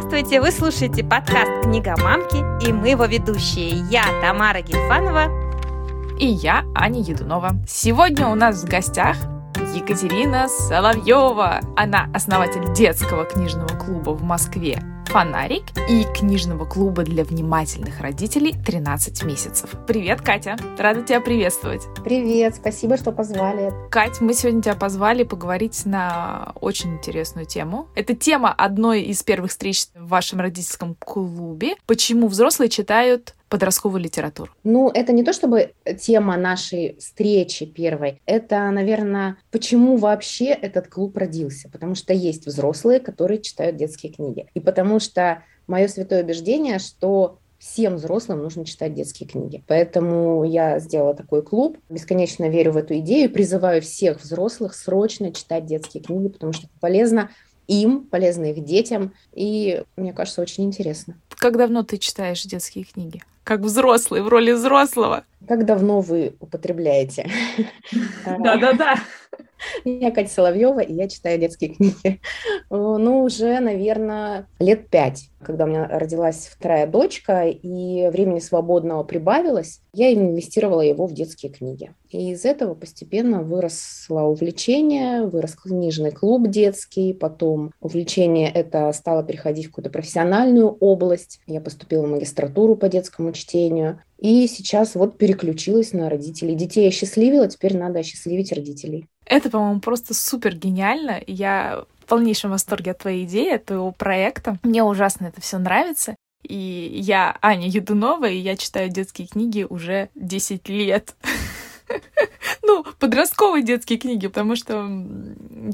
Здравствуйте! Вы слушаете подкаст «Книга мамки» и мы его ведущие. Я Тамара Гельфанова и я Аня Едунова. Сегодня у нас в гостях Екатерина Соловьева. Она основатель детского книжного клуба в Москве «Фонарик» и книжного клуба для внимательных родителей «13 месяцев». Привет, Катя! Рада тебя приветствовать. Привет, спасибо, что позвали. Кать, мы сегодня тебя позвали поговорить на очень интересную тему. Это тема одной из первых встреч в вашем родительском клубе. Почему взрослые читают подростковую литературу? Ну, это не то чтобы тема нашей встречи первой. Это, наверное, почему вообще этот клуб родился. Потому что есть взрослые, которые читают детские книги. И потому что мое святое убеждение, что всем взрослым нужно читать детские книги. Поэтому я сделала такой клуб, бесконечно верю в эту идею, призываю всех взрослых срочно читать детские книги, потому что это полезно им, полезно их детям, и мне кажется, очень интересно. Как давно ты читаешь детские книги? Как взрослый, в роли взрослого? Как давно вы употребляете? Да-да-да. Я Катя Соловьева, и я читаю детские книги. Ну, уже, наверное, лет пять, когда у меня родилась вторая дочка, и времени свободного прибавилось, я инвестировала его в детские книги. И из этого постепенно выросло увлечение, вырос книжный клуб детский, потом увлечение это стало переходить в какую-то профессиональную область. Я поступила в магистратуру по детскому чтению, и сейчас вот переключилась на родителей. Детей осчастливила, теперь надо осчастливить родителей. Это, по-моему, просто супер гениально. Я в полнейшем восторге от твоей идеи, от твоего проекта. Мне ужасно это все нравится. И я Аня Юдунова, и я читаю детские книги уже 10 лет. Ну, подростковые детские книги, потому что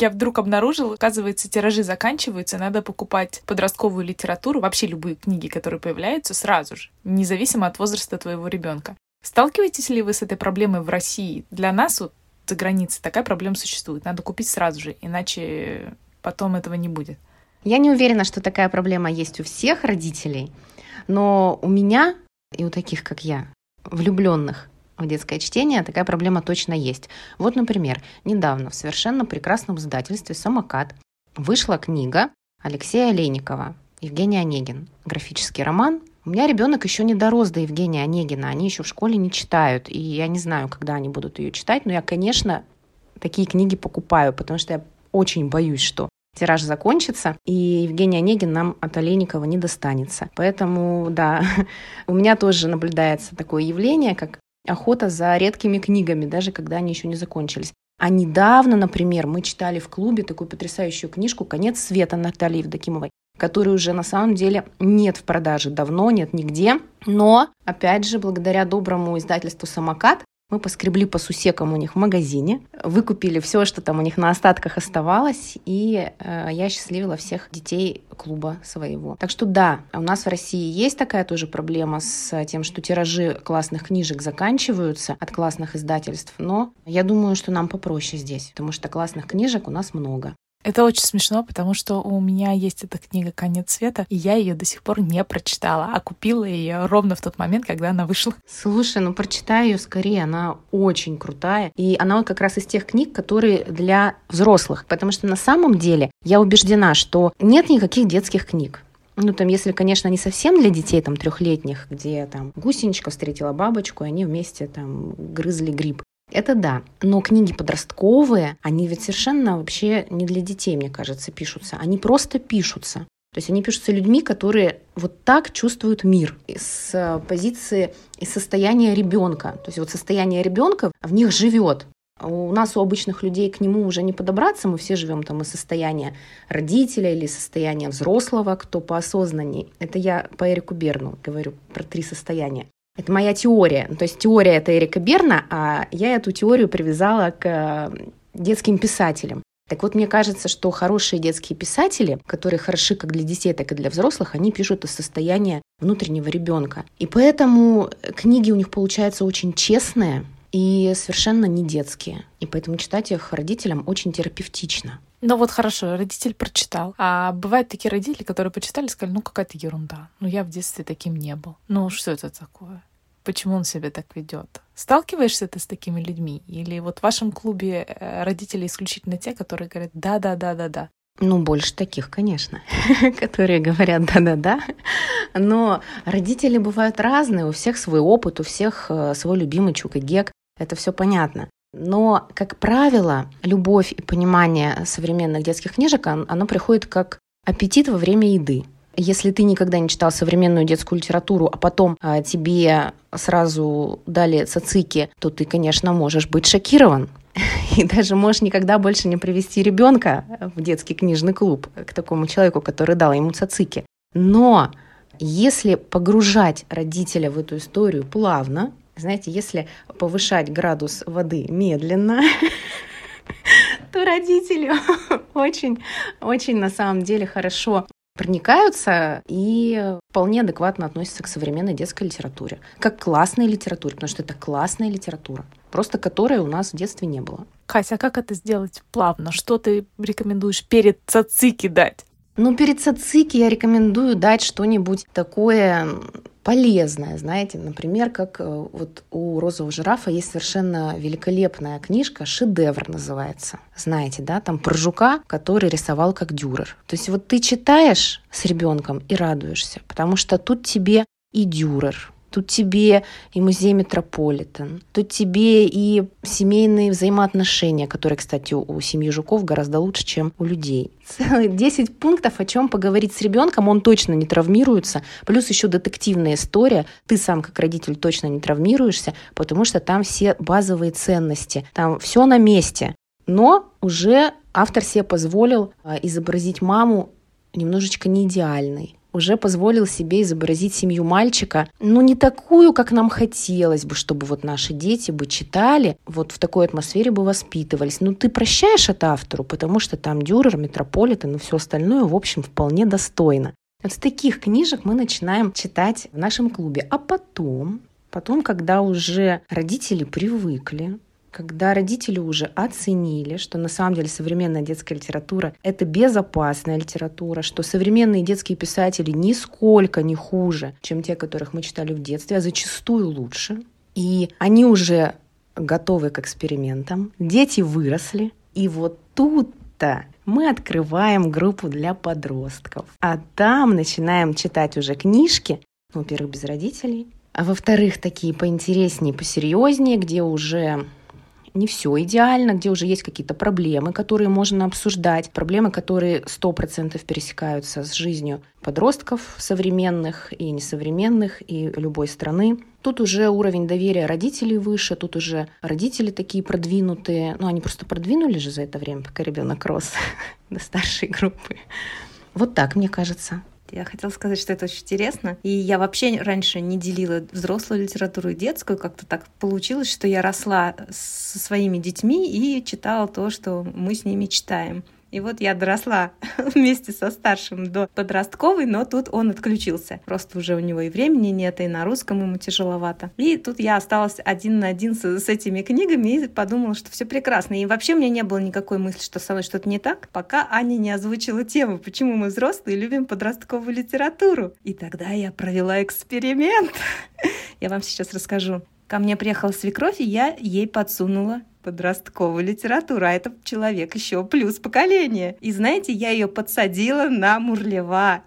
я вдруг обнаружила, оказывается, тиражи заканчиваются, надо покупать подростковую литературу, вообще любые книги, которые появляются, сразу же, независимо от возраста твоего ребенка. Сталкиваетесь ли вы с этой проблемой в России? Для нас вот за границей такая проблема существует. Надо купить сразу же, иначе потом этого не будет. Я не уверена, что такая проблема есть у всех родителей, но у меня и у таких, как я, влюбленных в детское чтение такая проблема точно есть. Вот, например, недавно в совершенно прекрасном издательстве «Самокат» вышла книга Алексея Олейникова «Евгений Онегин». Графический роман. У меня ребенок еще не дорос до Евгения Онегина, они еще в школе не читают, и я не знаю, когда они будут ее читать, но я, конечно, такие книги покупаю, потому что я очень боюсь, что тираж закончится, и Евгений Онегин нам от Олейникова не достанется. Поэтому, да, у меня тоже наблюдается такое явление, как охота за редкими книгами, даже когда они еще не закончились. А недавно, например, мы читали в клубе такую потрясающую книжку «Конец света» Натальи Евдокимовой, которой уже на самом деле нет в продаже давно, нет нигде. Но, опять же, благодаря доброму издательству «Самокат», мы поскребли по сусекам у них в магазине, выкупили все, что там у них на остатках оставалось, и э, я счастливила всех детей клуба своего. Так что да, у нас в России есть такая тоже проблема с тем, что тиражи классных книжек заканчиваются от классных издательств, но я думаю, что нам попроще здесь, потому что классных книжек у нас много. Это очень смешно, потому что у меня есть эта книга «Конец света», и я ее до сих пор не прочитала, а купила ее ровно в тот момент, когда она вышла. Слушай, ну прочитай ее скорее, она очень крутая. И она вот как раз из тех книг, которые для взрослых. Потому что на самом деле я убеждена, что нет никаких детских книг. Ну, там, если, конечно, не совсем для детей, там, трехлетних, где там гусеничка встретила бабочку, и они вместе там грызли гриб. Это да. Но книги подростковые, они ведь совершенно вообще не для детей, мне кажется, пишутся. Они просто пишутся. То есть они пишутся людьми, которые вот так чувствуют мир с позиции и состояния ребенка. То есть вот состояние ребенка в них живет. У нас, у обычных людей, к нему уже не подобраться, мы все живем там из состояния родителя или состояния взрослого, кто поосознанней. Это я по Эрику Берну говорю про три состояния. Это моя теория. То есть теория это Эрика Берна, а я эту теорию привязала к э, детским писателям. Так вот, мне кажется, что хорошие детские писатели, которые хороши как для детей, так и для взрослых, они пишут из состояния внутреннего ребенка. И поэтому книги у них получаются очень честные и совершенно не детские. И поэтому читать их родителям очень терапевтично. Ну вот хорошо, родитель прочитал. А бывают такие родители, которые почитали сказали, ну какая-то ерунда. Ну я в детстве таким не был. Ну что это такое? Почему он себя так ведет? Сталкиваешься ты с такими людьми? Или вот в вашем клубе э, родители исключительно те, которые говорят, да-да-да-да-да, Ну, больше таких, конечно, которые говорят да-да-да. Но родители бывают разные, у всех свой опыт, у всех э, свой любимый чук и гек. Это все понятно. Но, как правило, любовь и понимание современных детских книжек, оно приходит как аппетит во время еды. Если ты никогда не читал современную детскую литературу, а потом а, тебе сразу дали цацики, то ты, конечно, можешь быть шокирован. И даже можешь никогда больше не привести ребенка в детский книжный клуб к такому человеку, который дал ему цацики. Но если погружать родителя в эту историю плавно, знаете, если повышать градус воды медленно, то родители очень, очень на самом деле хорошо проникаются и вполне адекватно относятся к современной детской литературе, как к классной литературе, потому что это классная литература, просто которой у нас в детстве не было. Кася, а как это сделать плавно? Что ты рекомендуешь перед цацики дать? Ну, перед цацики я рекомендую дать что-нибудь такое полезное, знаете, например, как э, вот у розового жирафа есть совершенно великолепная книжка, шедевр называется. Знаете, да, там про жука, который рисовал как дюрер. То есть вот ты читаешь с ребенком и радуешься, потому что тут тебе и дюрер, Тут тебе и музей Метрополитен, тут тебе и семейные взаимоотношения, которые, кстати, у семьи Жуков гораздо лучше, чем у людей. Целых 10 пунктов, о чем поговорить с ребенком, он точно не травмируется. Плюс еще детективная история. Ты сам, как родитель, точно не травмируешься, потому что там все базовые ценности, там все на месте. Но уже автор себе позволил а, изобразить маму немножечко не идеальной уже позволил себе изобразить семью мальчика, ну не такую, как нам хотелось бы, чтобы вот наши дети бы читали, вот в такой атмосфере бы воспитывались. Ну ты прощаешь это автору, потому что там Дюрер, Метрополитен и все остальное, в общем, вполне достойно. Вот с таких книжек мы начинаем читать в нашем клубе. А потом, потом, когда уже родители привыкли, когда родители уже оценили, что на самом деле современная детская литература — это безопасная литература, что современные детские писатели нисколько не хуже, чем те, которых мы читали в детстве, а зачастую лучше. И они уже готовы к экспериментам, дети выросли, и вот тут-то мы открываем группу для подростков. А там начинаем читать уже книжки, ну, во-первых, без родителей, а во-вторых, такие поинтереснее, посерьезнее, где уже не все идеально, где уже есть какие-то проблемы, которые можно обсуждать, проблемы, которые сто процентов пересекаются с жизнью подростков современных и несовременных, и любой страны. Тут уже уровень доверия родителей выше, тут уже родители такие продвинутые, ну они просто продвинули же за это время, пока ребенок рос до старшей группы. Вот так, мне кажется. Я хотела сказать, что это очень интересно. И я вообще раньше не делила взрослую литературу и детскую. Как-то так получилось, что я росла со своими детьми и читала то, что мы с ними читаем. И вот я доросла вместе со старшим до подростковой, но тут он отключился. Просто уже у него и времени нет, и на русском ему тяжеловато. И тут я осталась один на один с, с этими книгами и подумала, что все прекрасно. И вообще у меня не было никакой мысли, что со мной что-то не так, пока Аня не озвучила тему, почему мы взрослые любим подростковую литературу. И тогда я провела эксперимент. Я вам сейчас расскажу. Ко мне приехала свекровь, и я ей подсунула подростковую литературу, а это человек еще плюс поколение. И знаете, я ее подсадила на Мурлева.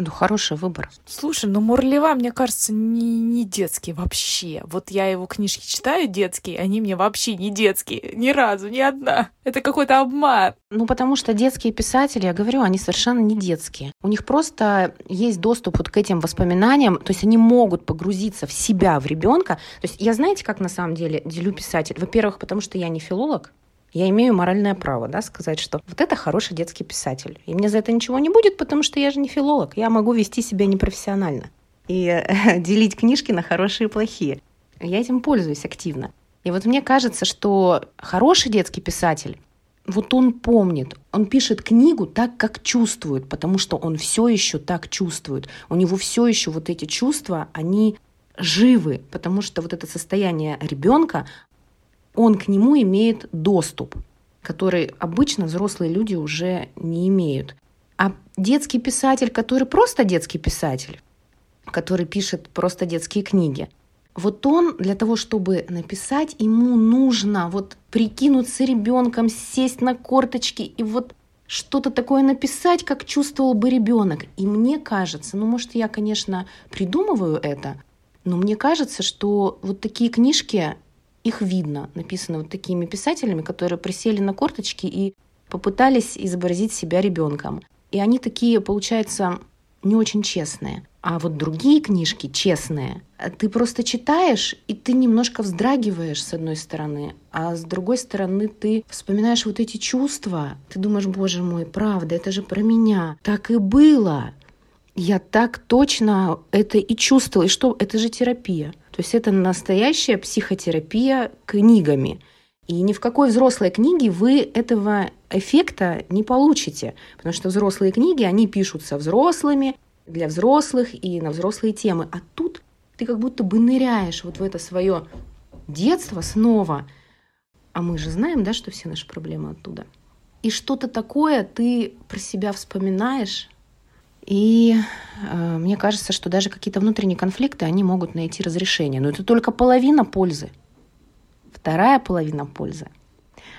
Ну, хороший выбор. Слушай, ну Мурлева, мне кажется, не, не детский вообще. Вот я его книжки читаю детские, они мне вообще не детские. Ни разу, ни одна. Это какой-то обман. Ну, потому что детские писатели, я говорю, они совершенно не детские. У них просто есть доступ вот к этим воспоминаниям, то есть они могут погрузиться в себя, в ребенка. То есть я знаете, как на самом деле делю писатель? Во-первых, потому что я не филолог, я имею моральное право да, сказать, что вот это хороший детский писатель. И мне за это ничего не будет, потому что я же не филолог. Я могу вести себя непрофессионально и э, делить книжки на хорошие и плохие. Я этим пользуюсь активно. И вот мне кажется, что хороший детский писатель, вот он помнит, он пишет книгу так, как чувствует, потому что он все еще так чувствует. У него все еще вот эти чувства, они живы, потому что вот это состояние ребенка, он к нему имеет доступ, который обычно взрослые люди уже не имеют. А детский писатель, который просто детский писатель, который пишет просто детские книги, вот он для того, чтобы написать, ему нужно вот прикинуться ребенком, сесть на корточки и вот что-то такое написать, как чувствовал бы ребенок. И мне кажется, ну, может, я, конечно, придумываю это, но мне кажется, что вот такие книжки, их видно, написаны вот такими писателями, которые присели на корточки и попытались изобразить себя ребенком. И они такие, получается, не очень честные. А вот другие книжки честные, ты просто читаешь, и ты немножко вздрагиваешь с одной стороны, а с другой стороны ты вспоминаешь вот эти чувства. Ты думаешь, боже мой, правда, это же про меня. Так и было. Я так точно это и чувствовала. И что? Это же терапия. То есть это настоящая психотерапия книгами. И ни в какой взрослой книге вы этого эффекта не получите, потому что взрослые книги, они пишутся взрослыми, для взрослых и на взрослые темы. А тут ты как будто бы ныряешь вот в это свое детство снова. А мы же знаем, да, что все наши проблемы оттуда. И что-то такое ты про себя вспоминаешь, и э, мне кажется, что даже какие-то внутренние конфликты, они могут найти разрешение. Но это только половина пользы. Вторая половина пользы,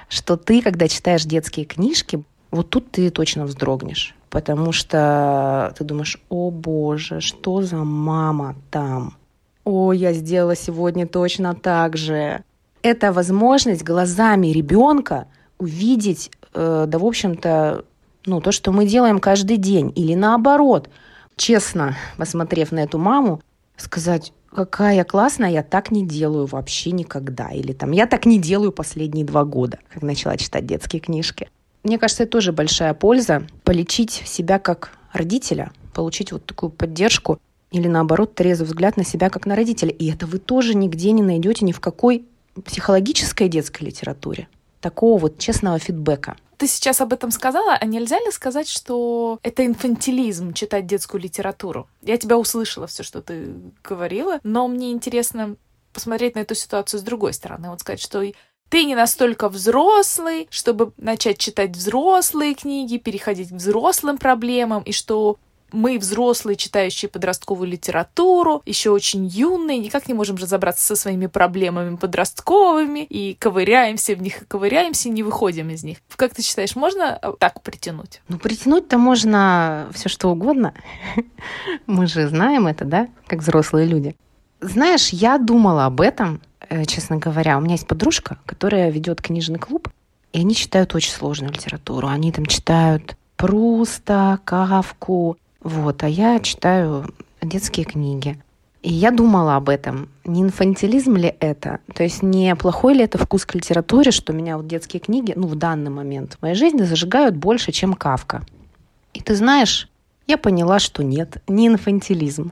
что ты, когда читаешь детские книжки, вот тут ты точно вздрогнешь. Потому что ты думаешь, о боже, что за мама там? О, я сделала сегодня точно так же. Это возможность глазами ребенка увидеть, э, да, в общем-то, ну, то, что мы делаем каждый день. Или наоборот, честно, посмотрев на эту маму, сказать, какая классная, я так не делаю вообще никогда. Или там, я так не делаю последние два года, как начала читать детские книжки. Мне кажется, это тоже большая польза. Полечить себя как родителя, получить вот такую поддержку или наоборот трезвый взгляд на себя как на родителя. И это вы тоже нигде не найдете ни в какой психологической детской литературе. Такого вот честного фидбэка. Ты сейчас об этом сказала, а нельзя ли сказать, что это инфантилизм читать детскую литературу? Я тебя услышала все, что ты говорила, но мне интересно посмотреть на эту ситуацию с другой стороны. Вот сказать, что ты не настолько взрослый, чтобы начать читать взрослые книги, переходить к взрослым проблемам, и что мы, взрослые, читающие подростковую литературу, еще очень юные, никак не можем разобраться со своими проблемами подростковыми, и ковыряемся в них, и ковыряемся, и не выходим из них. Как ты считаешь, можно так притянуть? Ну, притянуть-то можно все что угодно. Мы же знаем это, да, как взрослые люди. Знаешь, я думала об этом, Э, честно говоря. У меня есть подружка, которая ведет книжный клуб, и они читают очень сложную литературу. Они там читают Пруста, Кавку, вот, а я читаю детские книги. И я думала об этом. Не инфантилизм ли это? То есть не плохой ли это вкус к литературе, что меня вот детские книги, ну, в данный момент в моей жизни зажигают больше, чем Кавка. И ты знаешь, я поняла, что нет, не инфантилизм.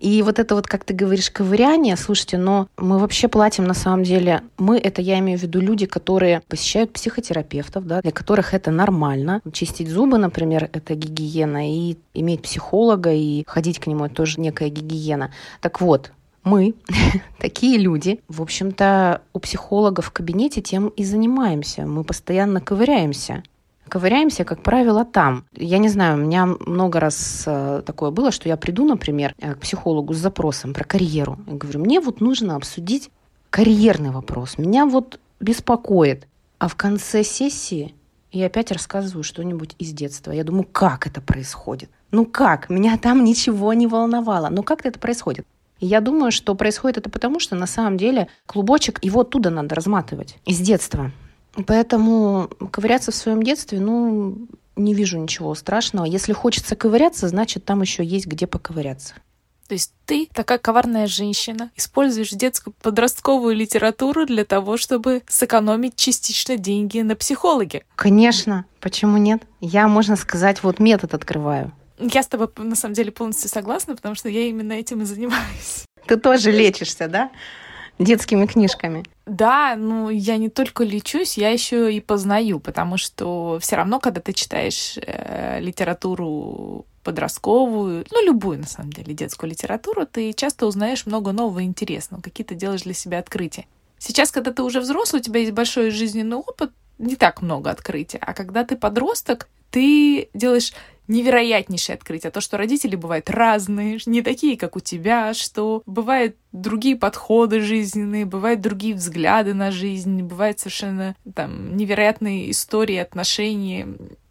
И вот это вот, как ты говоришь, ковыряние, слушайте, но мы вообще платим на самом деле, мы, это я имею в виду люди, которые посещают психотерапевтов, да, для которых это нормально. Чистить зубы, например, это гигиена, и иметь психолога, и ходить к нему, это тоже некая гигиена. Так вот, мы, такие люди, в общем-то, у психолога в кабинете тем и занимаемся. Мы постоянно ковыряемся ковыряемся, как правило, там. Я не знаю, у меня много раз э, такое было, что я приду, например, э, к психологу с запросом про карьеру. Я говорю, мне вот нужно обсудить карьерный вопрос. Меня вот беспокоит. А в конце сессии я опять рассказываю что-нибудь из детства. Я думаю, как это происходит? Ну как? Меня там ничего не волновало. Ну как это происходит? Я думаю, что происходит это потому, что на самом деле клубочек, его оттуда надо разматывать, из детства. Поэтому ковыряться в своем детстве, ну, не вижу ничего страшного. Если хочется ковыряться, значит, там еще есть где поковыряться. То есть ты, такая коварная женщина, используешь детскую подростковую литературу для того, чтобы сэкономить частично деньги на психологе. Конечно. Почему нет? Я, можно сказать, вот метод открываю. Я с тобой, на самом деле, полностью согласна, потому что я именно этим и занимаюсь. Ты тоже лечишься, да? Детскими книжками. Да, ну я не только лечусь, я еще и познаю, потому что все равно, когда ты читаешь э, литературу подростковую, ну любую на самом деле детскую литературу, ты часто узнаешь много нового и интересного, какие-то делаешь для себя открытия. Сейчас, когда ты уже взрослый, у тебя есть большой жизненный опыт, не так много открытий. А когда ты подросток, ты делаешь невероятнейшее открытие. То, что родители бывают разные, не такие, как у тебя, что бывают другие подходы жизненные, бывают другие взгляды на жизнь, бывают совершенно там невероятные истории, отношения.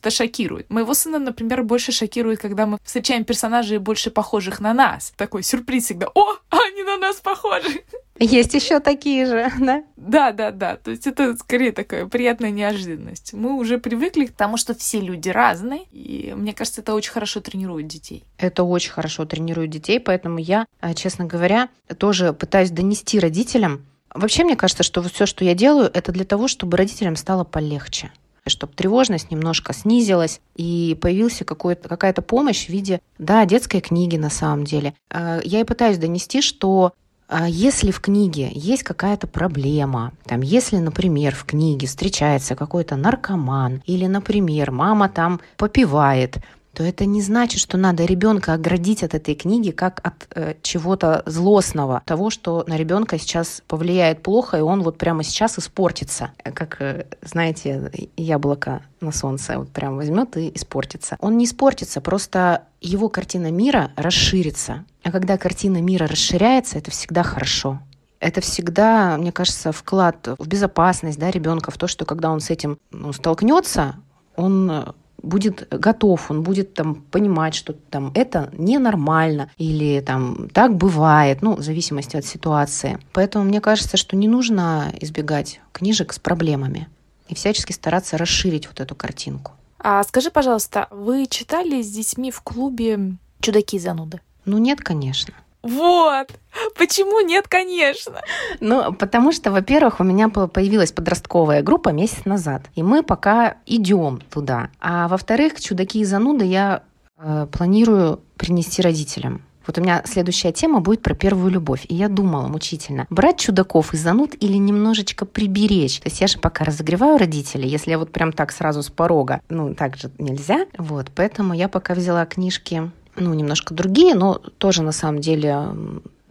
Это шокирует. Моего сына, например, больше шокирует, когда мы встречаем персонажей больше похожих на нас. Такой сюрприз всегда. О, они на нас похожи. Есть еще такие же, да? Да, да, да. То есть это скорее такая приятная неожиданность. Мы уже привыкли к тому, что все люди разные, и мне кажется, это очень хорошо тренирует детей. Это очень хорошо тренирует детей, поэтому я, э, честно говоря, тоже пытаюсь донести родителям. Вообще, мне кажется, что все, что я делаю, это для того, чтобы родителям стало полегче чтобы тревожность немножко снизилась и появился какая-то помощь в виде, да, детской книги на самом деле. Э, я и пытаюсь донести, что а если в книге есть какая-то проблема, там, если, например, в книге встречается какой-то наркоман, или, например, мама там попивает, то это не значит, что надо ребенка оградить от этой книги как от э, чего-то злостного, того, что на ребенка сейчас повлияет плохо, и он вот прямо сейчас испортится. Как, э, знаете, яблоко на солнце вот прям возьмет и испортится. Он не испортится, просто его картина мира расширится. А когда картина мира расширяется, это всегда хорошо это всегда, мне кажется, вклад в безопасность да, ребенка, в то, что когда он с этим ну, столкнется, он будет готов, он будет там понимать, что там это ненормально или там так бывает, ну, в зависимости от ситуации. Поэтому мне кажется, что не нужно избегать книжек с проблемами и всячески стараться расширить вот эту картинку. А скажи, пожалуйста, вы читали с детьми в клубе «Чудаки зануды»? Ну нет, конечно. Вот. Почему нет, конечно? Ну, потому что, во-первых, у меня появилась подростковая группа месяц назад, и мы пока идем туда. А во-вторых, чудаки и зануды я э, планирую принести родителям. Вот у меня следующая тема будет про первую любовь. И я думала мучительно, брать чудаков и зануд или немножечко приберечь. То есть я же пока разогреваю родителей, если я вот прям так сразу с порога, ну, так же нельзя. Вот, поэтому я пока взяла книжки ну, немножко другие, но тоже на самом деле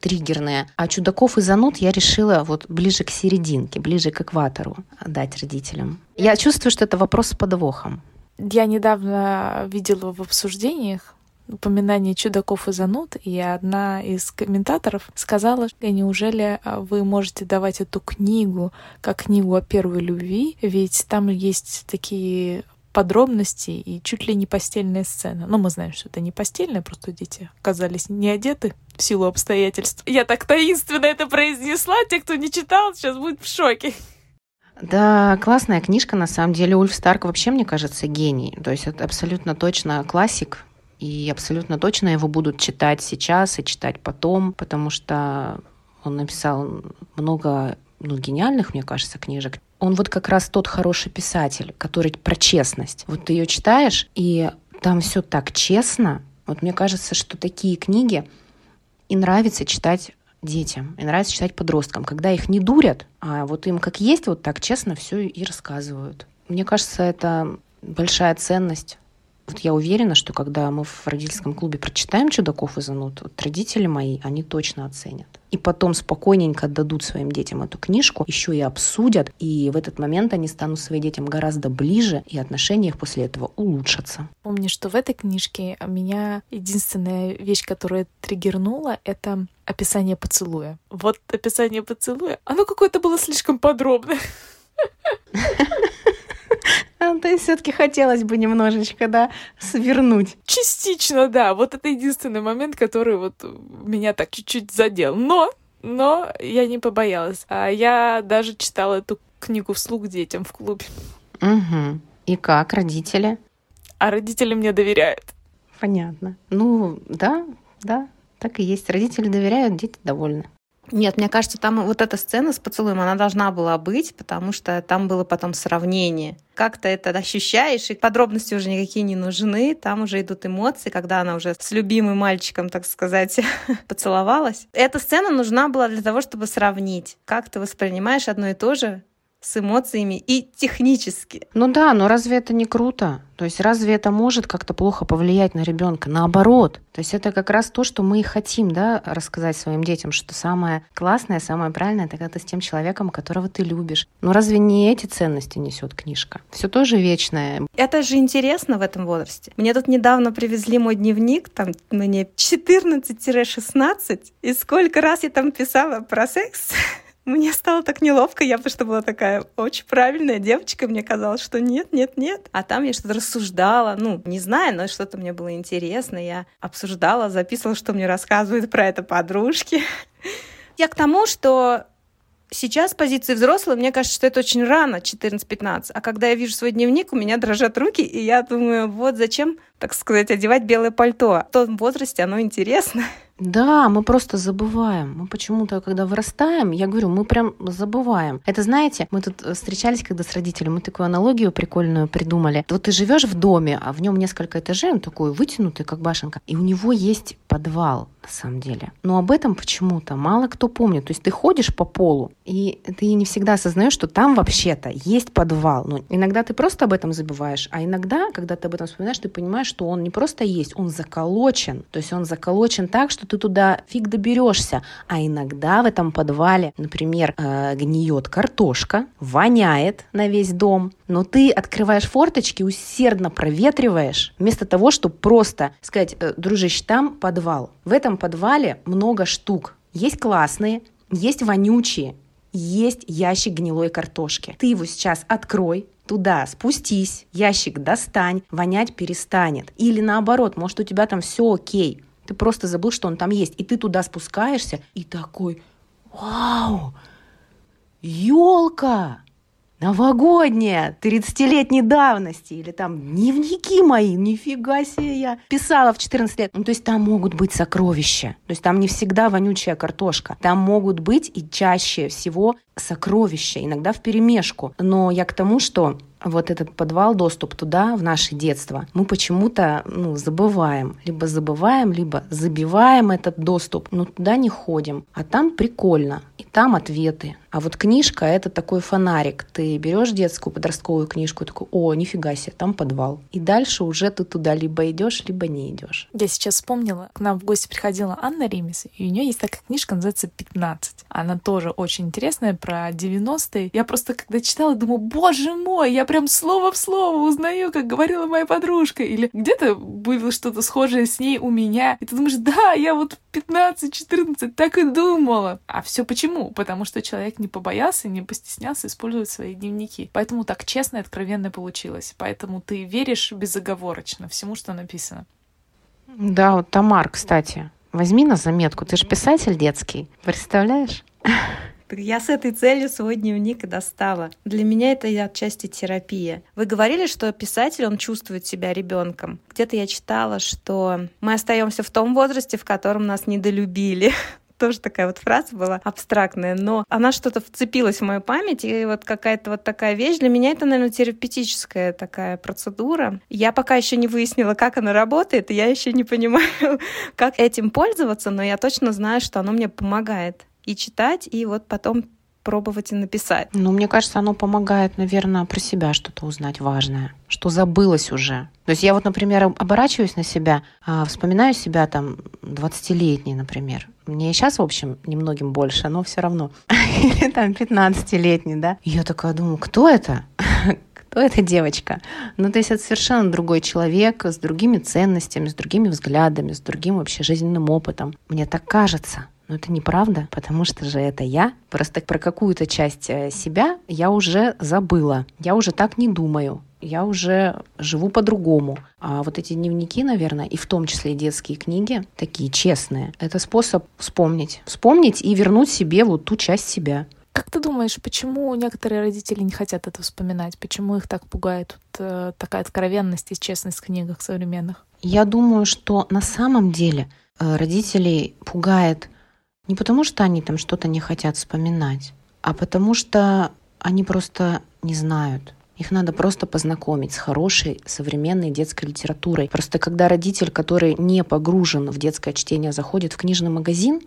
триггерные. А чудаков и зануд я решила вот ближе к серединке, ближе к экватору дать родителям. Я чувствую, что это вопрос с подвохом. Я недавно видела в обсуждениях упоминание чудаков и зануд, и одна из комментаторов сказала, что неужели а, вы можете давать эту книгу как книгу о первой любви, ведь там есть такие подробностей и чуть ли не постельная сцена. Ну, мы знаем, что это не постельная, просто дети оказались не одеты в силу обстоятельств. Я так таинственно это произнесла, те, кто не читал, сейчас будет в шоке. Да, классная книжка, на самом деле. Ульф Старк вообще, мне кажется, гений. То есть это абсолютно точно классик, и абсолютно точно его будут читать сейчас и читать потом, потому что он написал много ну, гениальных, мне кажется, книжек он вот как раз тот хороший писатель, который про честность. Вот ты ее читаешь, и там все так честно. Вот мне кажется, что такие книги и нравится читать детям, и нравится читать подросткам, когда их не дурят, а вот им как есть, вот так честно все и рассказывают. Мне кажется, это большая ценность вот я уверена, что когда мы в родительском клубе прочитаем «Чудаков и зануд», вот родители мои, они точно оценят. И потом спокойненько отдадут своим детям эту книжку, еще и обсудят, и в этот момент они станут своим детям гораздо ближе, и отношения их после этого улучшатся. Помню, что в этой книжке меня единственная вещь, которая триггернула, это описание поцелуя. Вот описание поцелуя, оно какое-то было слишком подробное. То есть все-таки хотелось бы немножечко, да, свернуть. Частично, да. Вот это единственный момент, который вот меня так чуть-чуть задел. Но, но я не побоялась. А я даже читала эту книгу вслух детям в клубе. Угу. И как родители? А родители мне доверяют. Понятно. Ну, да, да, так и есть. Родители доверяют, дети довольны. Нет, мне кажется, там вот эта сцена с поцелуем, она должна была быть, потому что там было потом сравнение. Как ты это ощущаешь, и подробности уже никакие не нужны, там уже идут эмоции, когда она уже с любимым мальчиком, так сказать, поцеловалась. Эта сцена нужна была для того, чтобы сравнить, как ты воспринимаешь одно и то же с эмоциями и технически. Ну да, но разве это не круто? То есть разве это может как-то плохо повлиять на ребенка? Наоборот. То есть это как раз то, что мы и хотим, да, рассказать своим детям, что самое классное, самое правильное, это когда ты с тем человеком, которого ты любишь. Но разве не эти ценности несет книжка? Все тоже вечное. Это же интересно в этом возрасте. Мне тут недавно привезли мой дневник, там мне 14-16, и сколько раз я там писала про секс, Мне стало так неловко, я потому что была такая очень правильная девочка, мне казалось, что нет, нет, нет. А там я что-то рассуждала, ну, не знаю, но что-то мне было интересно. Я обсуждала, записывала, что мне рассказывают про это подружки. Я к тому, что Сейчас позиции взрослые, мне кажется, что это очень рано, 14-15. А когда я вижу свой дневник, у меня дрожат руки, и я думаю, вот зачем, так сказать, одевать белое пальто. В том возрасте оно интересно. Да, мы просто забываем. Мы почему-то, когда вырастаем, я говорю, мы прям забываем. Это знаете, мы тут встречались, когда с родителями, мы такую аналогию прикольную придумали. Вот ты живешь в доме, а в нем несколько этажей, он такой вытянутый, как башенка, и у него есть подвал на самом деле. Но об этом почему-то мало кто помнит. То есть ты ходишь по полу, и ты не всегда осознаешь, что там вообще-то есть подвал. Но иногда ты просто об этом забываешь, а иногда, когда ты об этом вспоминаешь, ты понимаешь, что он не просто есть, он заколочен. То есть он заколочен так, что ты туда фиг доберешься. А иногда в этом подвале, например, э, гниет картошка, воняет на весь дом, но ты открываешь форточки, усердно проветриваешь, вместо того, чтобы просто сказать, э, дружище, там подвал. В этом подвале много штук. Есть классные, есть вонючие, есть ящик гнилой картошки. Ты его сейчас открой, туда спустись, ящик достань, вонять перестанет. Или наоборот, может у тебя там все окей, ты просто забыл, что он там есть. И ты туда спускаешься и такой, вау, елка! Новогодняя, 30-летней давности, или там дневники мои, нифига себе я писала в 14 лет. Ну, то есть там могут быть сокровища, то есть там не всегда вонючая картошка, там могут быть и чаще всего сокровища, иногда в перемешку. Но я к тому, что вот этот подвал, доступ туда, в наше детство, мы почему-то ну, забываем. Либо забываем, либо забиваем этот доступ, но туда не ходим. А там прикольно, и там ответы. А вот книжка — это такой фонарик. Ты берешь детскую подростковую книжку такой, о, нифига себе, там подвал. И дальше уже ты туда либо идешь, либо не идешь. Я сейчас вспомнила, к нам в гости приходила Анна Римис, и у нее есть такая книжка, называется «15». Она тоже очень интересная, про 90-е. Я просто, когда читала, думаю, боже мой, я прям слово в слово узнаю, как говорила моя подружка. Или где-то было что-то схожее с ней у меня. И ты думаешь, да, я вот 15-14 так и думала. А все почему? Потому что человек не побоялся, не постеснялся использовать свои дневники. Поэтому так честно и откровенно получилось. Поэтому ты веришь безоговорочно всему, что написано. Да, вот Тамар, кстати, возьми на заметку. Ты же писатель детский. Представляешь? Я с этой целью свой дневник и достала. Для меня это отчасти терапия. Вы говорили, что писатель, он чувствует себя ребенком. Где-то я читала, что мы остаемся в том возрасте, в котором нас недолюбили тоже такая вот фраза была абстрактная, но она что-то вцепилась в мою память, и вот какая-то вот такая вещь, для меня это, наверное, терапевтическая такая процедура. Я пока еще не выяснила, как она работает, и я еще не понимаю, как этим пользоваться, но я точно знаю, что оно мне помогает и читать, и вот потом пробовать и написать. Ну, мне кажется, оно помогает, наверное, про себя что-то узнать важное, что забылось уже. То есть я вот, например, оборачиваюсь на себя, а, вспоминаю себя там 20-летней, например. Мне сейчас, в общем, немногим больше, но все равно. Там 15-летний, да. Я такая думаю, кто это? кто эта девочка? Ну, то есть это совершенно другой человек с другими ценностями, с другими взглядами, с другим вообще жизненным опытом. Мне так кажется. Но это неправда, потому что же это я. Просто про какую-то часть э, себя я уже забыла. Я уже так не думаю. Я уже живу по-другому. А вот эти дневники, наверное, и в том числе и детские книги, такие честные, это способ вспомнить. Вспомнить и вернуть себе вот ту часть себя. Как ты думаешь, почему некоторые родители не хотят это вспоминать? Почему их так пугает вот, э, такая откровенность и честность в книгах современных? Я думаю, что на самом деле э, родителей пугает не потому, что они там что-то не хотят вспоминать, а потому что они просто не знают. Их надо просто познакомить с хорошей современной детской литературой. Просто когда родитель, который не погружен в детское чтение, заходит в книжный магазин,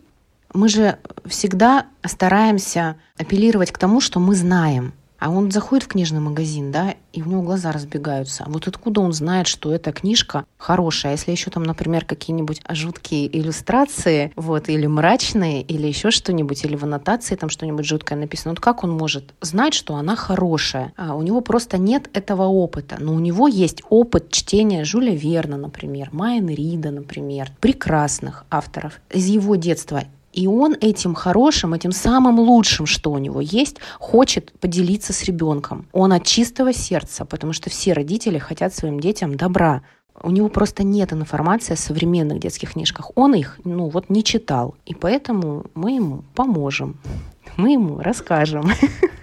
мы же всегда стараемся апеллировать к тому, что мы знаем. А он заходит в книжный магазин, да, и у него глаза разбегаются. Вот откуда он знает, что эта книжка хорошая? Если еще там, например, какие-нибудь жуткие иллюстрации, вот, или мрачные, или еще что-нибудь, или в аннотации там что-нибудь жуткое написано, вот как он может знать, что она хорошая? А у него просто нет этого опыта. Но у него есть опыт чтения Жюля Верна, например, Майен Рида, например, прекрасных авторов из его детства. И он этим хорошим, этим самым лучшим, что у него есть, хочет поделиться с ребенком. Он от чистого сердца, потому что все родители хотят своим детям добра. У него просто нет информации о современных детских книжках. Он их, ну вот, не читал. И поэтому мы ему поможем. Мы ему расскажем.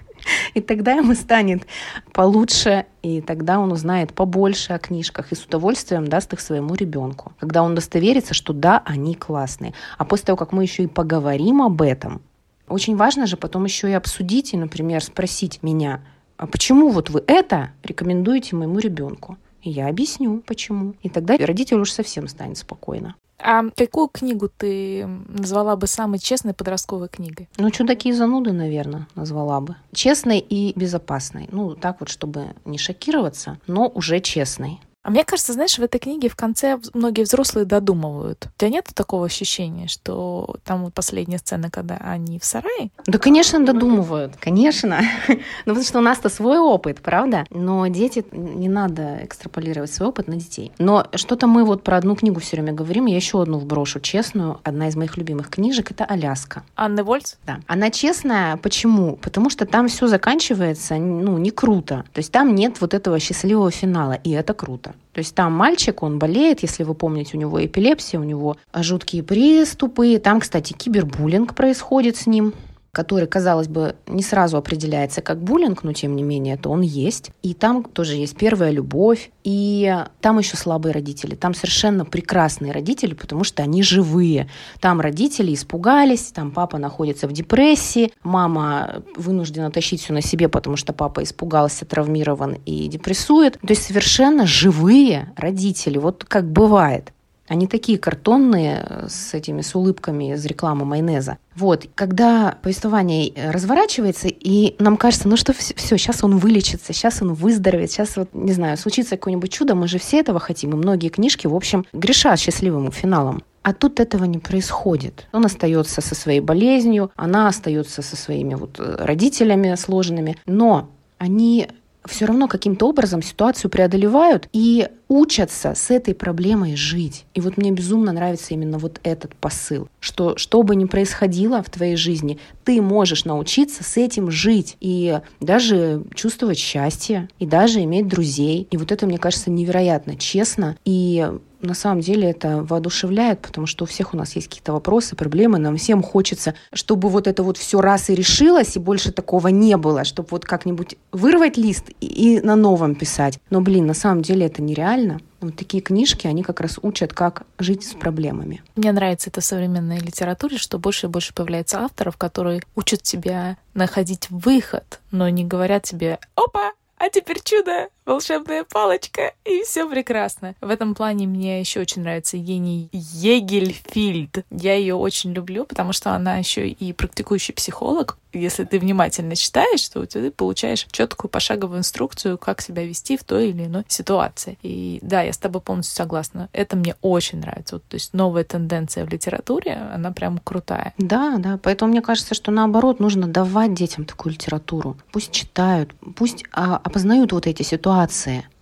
И тогда ему станет получше, и тогда он узнает побольше о книжках и с удовольствием даст их своему ребенку. Когда он удостоверится, что да, они классные. А после того, как мы еще и поговорим об этом, очень важно же потом еще и обсудить и, например, спросить меня, а почему вот вы это рекомендуете моему ребенку? И я объясню, почему. И тогда родитель уж совсем станет спокойно. А какую книгу ты назвала бы самой честной подростковой книгой? Ну, «Чудаки и зануды», наверное, назвала бы. Честной и безопасной. Ну, так вот, чтобы не шокироваться, но уже честной. А мне кажется, знаешь, в этой книге в конце многие взрослые додумывают. У тебя нет такого ощущения, что там вот последняя сцена, когда они в сарае? Да, конечно, додумывают. Конечно. ну, потому что у нас-то свой опыт, правда? Но дети, не надо экстраполировать свой опыт на детей. Но что-то мы вот про одну книгу все время говорим. Я еще одну вброшу, честную. Одна из моих любимых книжек — это «Аляска». Анны Вольц? Да. Она честная. Почему? Потому что там все заканчивается, ну, не круто. То есть там нет вот этого счастливого финала, и это круто. То есть там мальчик, он болеет, если вы помните, у него эпилепсия, у него жуткие приступы. Там, кстати, кибербуллинг происходит с ним который, казалось бы, не сразу определяется как буллинг, но тем не менее это он есть. И там тоже есть первая любовь, и там еще слабые родители. Там совершенно прекрасные родители, потому что они живые. Там родители испугались, там папа находится в депрессии, мама вынуждена тащить все на себе, потому что папа испугался, травмирован и депрессует. То есть совершенно живые родители, вот как бывает. Они такие картонные, э, с этими, с улыбками из рекламы майонеза. Вот, когда повествование э, разворачивается, и нам кажется, ну что, все, сейчас он вылечится, сейчас он выздоровеет, сейчас вот, не знаю, случится какое-нибудь чудо, мы же все этого хотим, и многие книжки, в общем, грешат счастливым финалом. А тут этого не происходит. Он остается со своей болезнью, она остается со своими вот э, родителями сложными, но они все равно каким-то образом ситуацию преодолевают и учатся с этой проблемой жить. И вот мне безумно нравится именно вот этот посыл, что что бы ни происходило в твоей жизни, ты можешь научиться с этим жить и даже чувствовать счастье, и даже иметь друзей. И вот это, мне кажется, невероятно честно. И на самом деле это воодушевляет, потому что у всех у нас есть какие-то вопросы, проблемы, нам всем хочется, чтобы вот это вот все раз и решилось, и больше такого не было, чтобы вот как-нибудь вырвать лист и, и на новом писать. Но, блин, на самом деле это нереально. Вот такие книжки, они как раз учат, как жить с проблемами. Мне нравится это в современной литературе, что больше и больше появляется авторов, которые учат тебя находить выход, но не говорят тебе «Опа, а теперь чудо, волшебная палочка, и все прекрасно. В этом плане мне еще очень нравится Ени Егельфильд. Я ее очень люблю, потому что она еще и практикующий психолог. Если ты внимательно читаешь, то ты получаешь четкую пошаговую инструкцию, как себя вести в той или иной ситуации. И да, я с тобой полностью согласна. Это мне очень нравится. Вот, то есть новая тенденция в литературе, она прям крутая. Да, да. Поэтому мне кажется, что наоборот нужно давать детям такую литературу. Пусть читают, пусть а, опознают вот эти ситуации,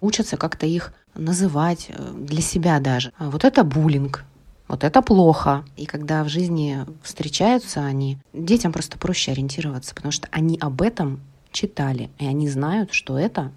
учатся как-то их называть э, для себя даже. А вот это буллинг, вот это плохо. И когда в жизни встречаются они, детям просто проще ориентироваться, потому что они об этом читали, и они знают, что это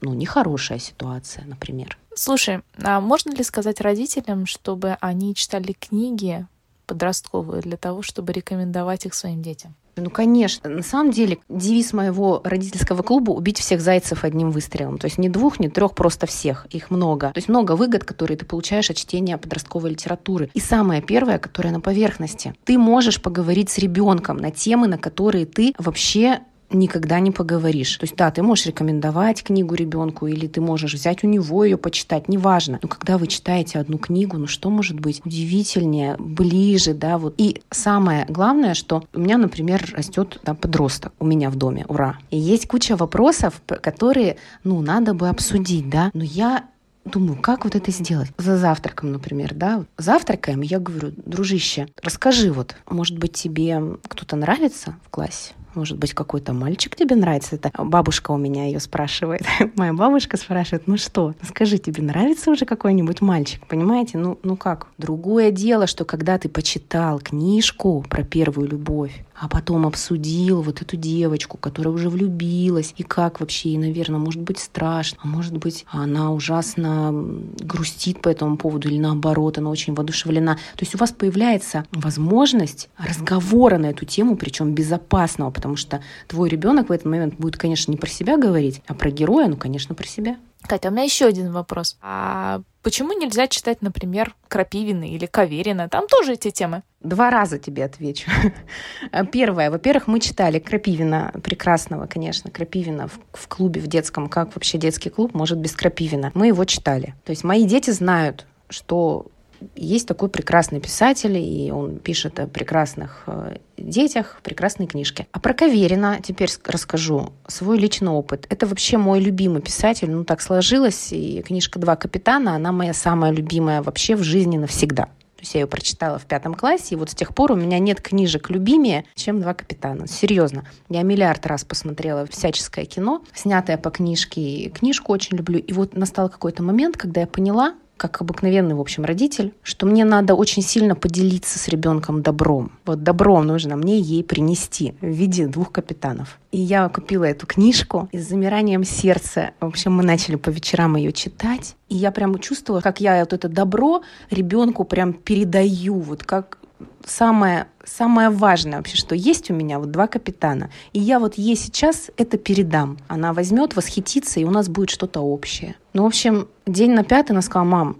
ну, нехорошая ситуация, например. Слушай, а можно ли сказать родителям, чтобы они читали книги подростковые для того, чтобы рекомендовать их своим детям? Ну, конечно. На самом деле, девиз моего родительского клуба — убить всех зайцев одним выстрелом. То есть не двух, не трех, просто всех. Их много. То есть много выгод, которые ты получаешь от чтения подростковой литературы. И самое первое, которое на поверхности. Ты можешь поговорить с ребенком на темы, на которые ты вообще никогда не поговоришь. То есть, да, ты можешь рекомендовать книгу ребенку, или ты можешь взять у него ее почитать, неважно. Но когда вы читаете одну книгу, ну что может быть удивительнее, ближе, да, вот. И самое главное, что у меня, например, растет да, подросток у меня в доме, ура. И есть куча вопросов, которые, ну, надо бы обсудить, да, но я Думаю, как вот это сделать? За завтраком, например, да? Завтракаем, я говорю, дружище, расскажи вот, может быть, тебе кто-то нравится в классе? Может быть, какой-то мальчик тебе нравится? Это бабушка у меня ее спрашивает. Моя бабушка спрашивает, ну что, скажи, тебе нравится уже какой-нибудь мальчик? Понимаете? Ну, ну как? Другое дело, что когда ты почитал книжку про первую любовь, а потом обсудил вот эту девочку, которая уже влюбилась, и как вообще ей, наверное, может быть страшно, а может быть она ужасно грустит по этому поводу или наоборот, она очень воодушевлена. То есть у вас появляется возможность разговора на эту тему, причем безопасного, потому что твой ребенок в этот момент будет, конечно, не про себя говорить, а про героя, ну, конечно, про себя. Катя, у меня еще один вопрос. А почему нельзя читать, например, Крапивина или Каверина? Там тоже эти темы. Два раза тебе отвечу. Первое. Во-первых, мы читали Крапивина, прекрасного, конечно, Крапивина в, в клубе, в детском. Как вообще детский клуб может без Крапивина? Мы его читали. То есть мои дети знают, что есть такой прекрасный писатель, и он пишет о прекрасных э, детях, прекрасные книжки. А про Каверина теперь расскажу свой личный опыт. Это вообще мой любимый писатель. Ну, так сложилось, и книжка «Два капитана», она моя самая любимая вообще в жизни навсегда. То есть я ее прочитала в пятом классе, и вот с тех пор у меня нет книжек любимее, чем «Два капитана». Серьезно. Я миллиард раз посмотрела всяческое кино, снятое по книжке, и книжку очень люблю. И вот настал какой-то момент, когда я поняла, как обыкновенный, в общем, родитель, что мне надо очень сильно поделиться с ребенком добром. Вот добро нужно мне ей принести в виде двух капитанов. И я купила эту книжку, и с замиранием сердца, в общем, мы начали по вечерам ее читать. И я прямо чувствовала, как я вот это добро ребенку прям передаю, вот как самое, самое важное вообще, что есть у меня вот два капитана. И я вот ей сейчас это передам. Она возьмет, восхитится, и у нас будет что-то общее. Ну, в общем, день на пятый она сказала, мам,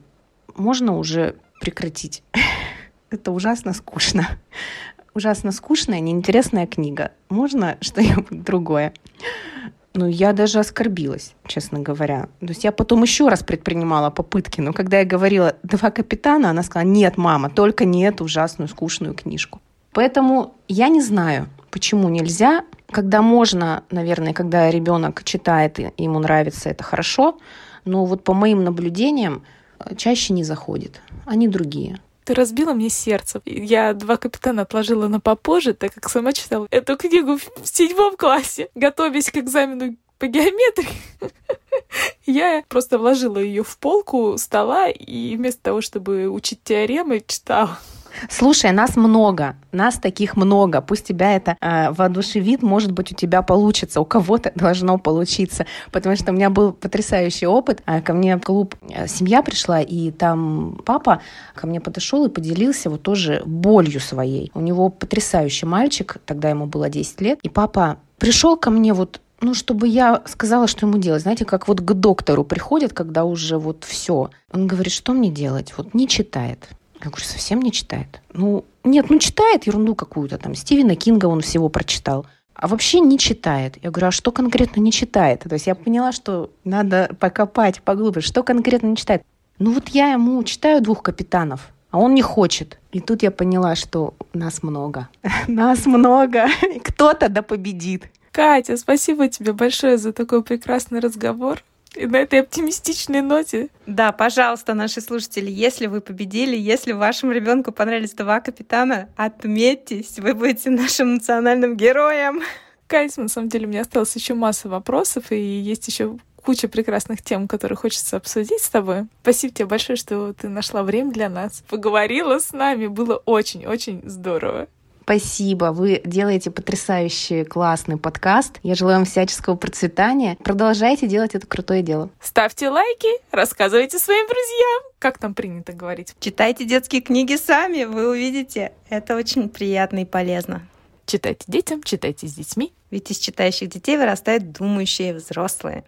можно уже прекратить? это ужасно скучно. Ужасно скучная, неинтересная книга. Можно что-нибудь другое? Ну, я даже оскорбилась, честно говоря. То есть я потом еще раз предпринимала попытки, но когда я говорила «два капитана», она сказала «нет, мама, только не эту ужасную скучную книжку». Поэтому я не знаю, почему нельзя. Когда можно, наверное, когда ребенок читает и ему нравится, это хорошо. Но вот по моим наблюдениям чаще не заходит. Они другие. Ты разбила мне сердце. Я «Два капитана» отложила на попозже, так как сама читала эту книгу в седьмом классе, готовясь к экзамену по геометрии. Я просто вложила ее в полку стола и вместо того, чтобы учить теоремы, читала. Слушай, нас много, нас таких много. Пусть тебя это э, воодушевит, может быть, у тебя получится, у кого-то должно получиться. Потому что у меня был потрясающий опыт. Э, ко мне в клуб э, семья пришла, и там папа ко мне подошел и поделился вот тоже болью своей. У него потрясающий мальчик, тогда ему было 10 лет, и папа пришел ко мне вот ну, чтобы я сказала, что ему делать. Знаете, как вот к доктору приходят, когда уже вот все. Он говорит, что мне делать? Вот не читает. Я говорю, совсем не читает. Ну, нет, ну читает ерунду какую-то там. Стивена Кинга он всего прочитал. А вообще не читает. Я говорю, а что конкретно не читает? То есть я поняла, что надо покопать поглубже. Что конкретно не читает? Ну вот я ему читаю двух капитанов, а он не хочет. И тут я поняла, что нас много. Нас много. Кто-то да победит. Катя, спасибо тебе большое за такой прекрасный разговор. И на этой оптимистичной ноте. Да, пожалуйста, наши слушатели, если вы победили, если вашему ребенку понравились два капитана, отметьтесь, вы будете нашим национальным героем. Кайс, на самом деле, у меня осталось еще масса вопросов, и есть еще куча прекрасных тем, которые хочется обсудить с тобой. Спасибо тебе большое, что ты нашла время для нас, поговорила с нами. Было очень-очень здорово. Спасибо, вы делаете потрясающий, классный подкаст. Я желаю вам всяческого процветания. Продолжайте делать это крутое дело. Ставьте лайки, рассказывайте своим друзьям. Как там принято говорить? Читайте детские книги сами, вы увидите. Это очень приятно и полезно. Читайте детям, читайте с детьми. Ведь из читающих детей вырастают думающие взрослые.